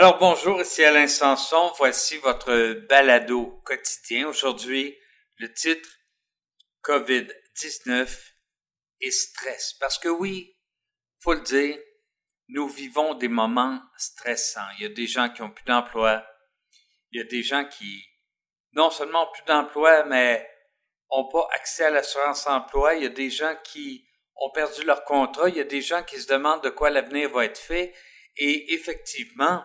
Alors bonjour, ici Alain Sanson. Voici votre balado quotidien. Aujourd'hui, le titre COVID-19 et stress. Parce que oui, faut le dire, nous vivons des moments stressants. Il y a des gens qui ont plus d'emploi. Il y a des gens qui non seulement ont plus d'emploi, mais ont pas accès à l'assurance emploi. Il y a des gens qui ont perdu leur contrat. Il y a des gens qui se demandent de quoi l'avenir va être fait. Et effectivement,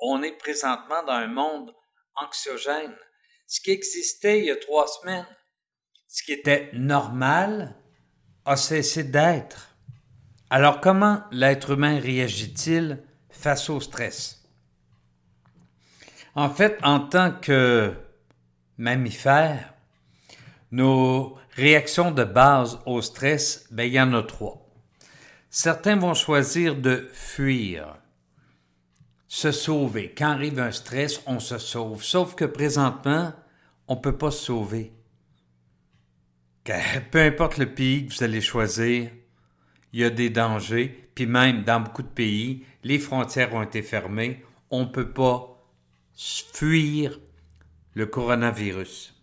on est présentement dans un monde anxiogène. Ce qui existait il y a trois semaines, ce qui était normal, a cessé d'être. Alors comment l'être humain réagit-il face au stress? En fait, en tant que mammifère, nos réactions de base au stress, ben, il y en a trois. Certains vont choisir de fuir se sauver. Quand arrive un stress, on se sauve. Sauf que présentement, on ne peut pas se sauver. Peu importe le pays que vous allez choisir, il y a des dangers. Puis même dans beaucoup de pays, les frontières ont été fermées. On ne peut pas fuir le coronavirus.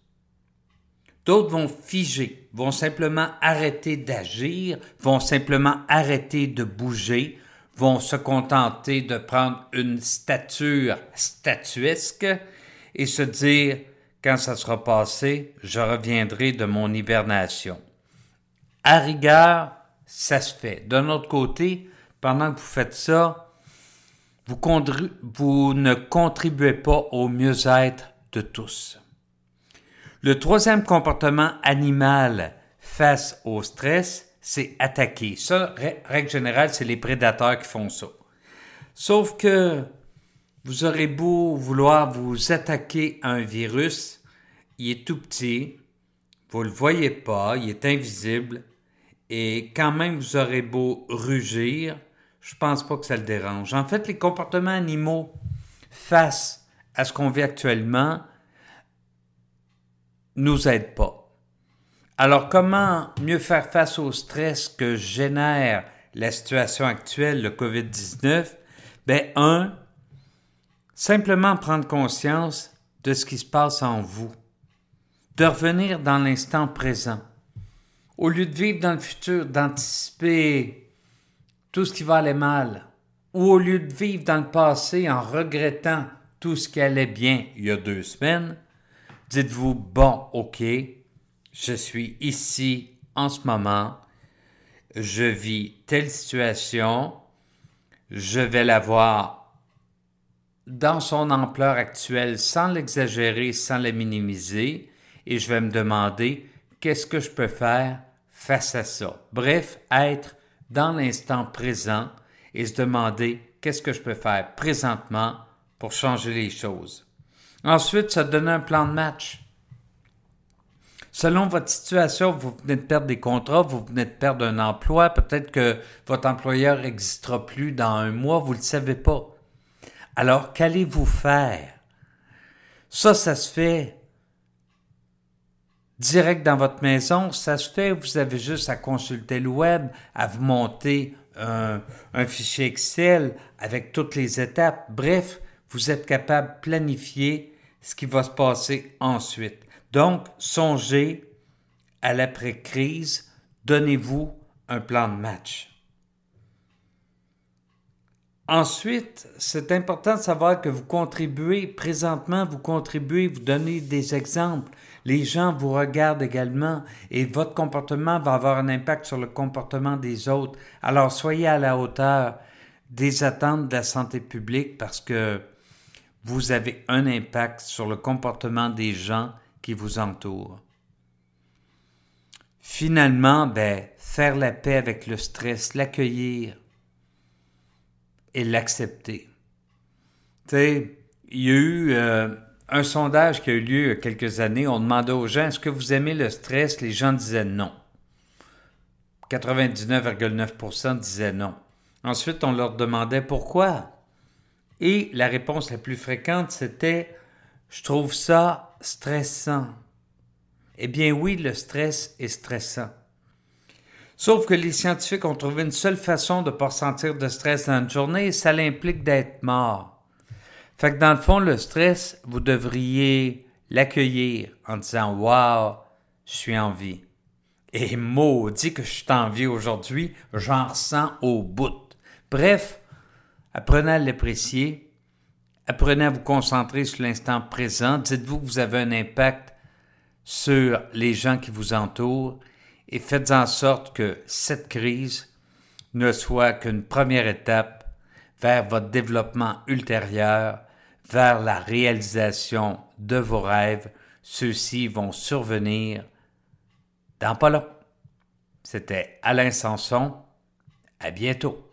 D'autres vont figer, vont simplement arrêter d'agir, vont simplement arrêter de bouger, vont se contenter de prendre une stature statuesque et se dire quand ça sera passé, je reviendrai de mon hibernation. À rigueur, ça se fait. D'un autre côté, pendant que vous faites ça, vous, vous ne contribuez pas au mieux-être de tous. Le troisième comportement animal face au stress, c'est attaquer. Ça, règle générale, c'est les prédateurs qui font ça. Sauf que vous aurez beau vouloir vous attaquer à un virus, il est tout petit, vous ne le voyez pas, il est invisible, et quand même vous aurez beau rugir, je pense pas que ça le dérange. En fait, les comportements animaux face à ce qu'on vit actuellement nous aident pas. Alors, comment mieux faire face au stress que génère la situation actuelle, le COVID-19? Ben, un, simplement prendre conscience de ce qui se passe en vous, de revenir dans l'instant présent. Au lieu de vivre dans le futur, d'anticiper tout ce qui va aller mal, ou au lieu de vivre dans le passé en regrettant tout ce qui allait bien il y a deux semaines, dites-vous, bon, ok, je suis ici en ce moment, je vis telle situation, je vais la voir dans son ampleur actuelle sans l'exagérer, sans la minimiser, et je vais me demander qu'est-ce que je peux faire face à ça? Bref, être dans l'instant présent et se demander qu'est-ce que je peux faire présentement pour changer les choses. Ensuite, ça donne un plan de match. Selon votre situation, vous venez de perdre des contrats, vous venez de perdre un emploi, peut-être que votre employeur n'existera plus dans un mois, vous ne le savez pas. Alors, qu'allez-vous faire? Ça, ça se fait direct dans votre maison, ça se fait, vous avez juste à consulter le web, à vous monter un, un fichier Excel avec toutes les étapes. Bref, vous êtes capable de planifier ce qui va se passer ensuite. Donc, songez à l'après-crise, donnez-vous un plan de match. Ensuite, c'est important de savoir que vous contribuez, présentement, vous contribuez, vous donnez des exemples. Les gens vous regardent également et votre comportement va avoir un impact sur le comportement des autres. Alors, soyez à la hauteur des attentes de la santé publique parce que vous avez un impact sur le comportement des gens vous entoure. Finalement, ben, faire la paix avec le stress, l'accueillir et l'accepter. Tu sais, il y a eu euh, un sondage qui a eu lieu il y a quelques années. On demandait aux gens est-ce que vous aimez le stress? Les gens disaient non. 99,9% disaient non. Ensuite, on leur demandait pourquoi. Et la réponse la plus fréquente, c'était je trouve ça stressant. Eh bien oui, le stress est stressant. Sauf que les scientifiques ont trouvé une seule façon de ne pas ressentir de stress dans une journée, et ça l'implique d'être mort. Fait que dans le fond, le stress, vous devriez l'accueillir en disant Waouh, je suis en vie. Et maudit que je suis en vie aujourd'hui, j'en ressens au bout. Bref, apprenez à l'apprécier, apprenez à vous concentrer sur l'instant présent, dites-vous que vous avez un impact sur les gens qui vous entourent et faites en sorte que cette crise ne soit qu'une première étape vers votre développement ultérieur, vers la réalisation de vos rêves. Ceux-ci vont survenir dans pas long. C'était Alain Sanson. À bientôt.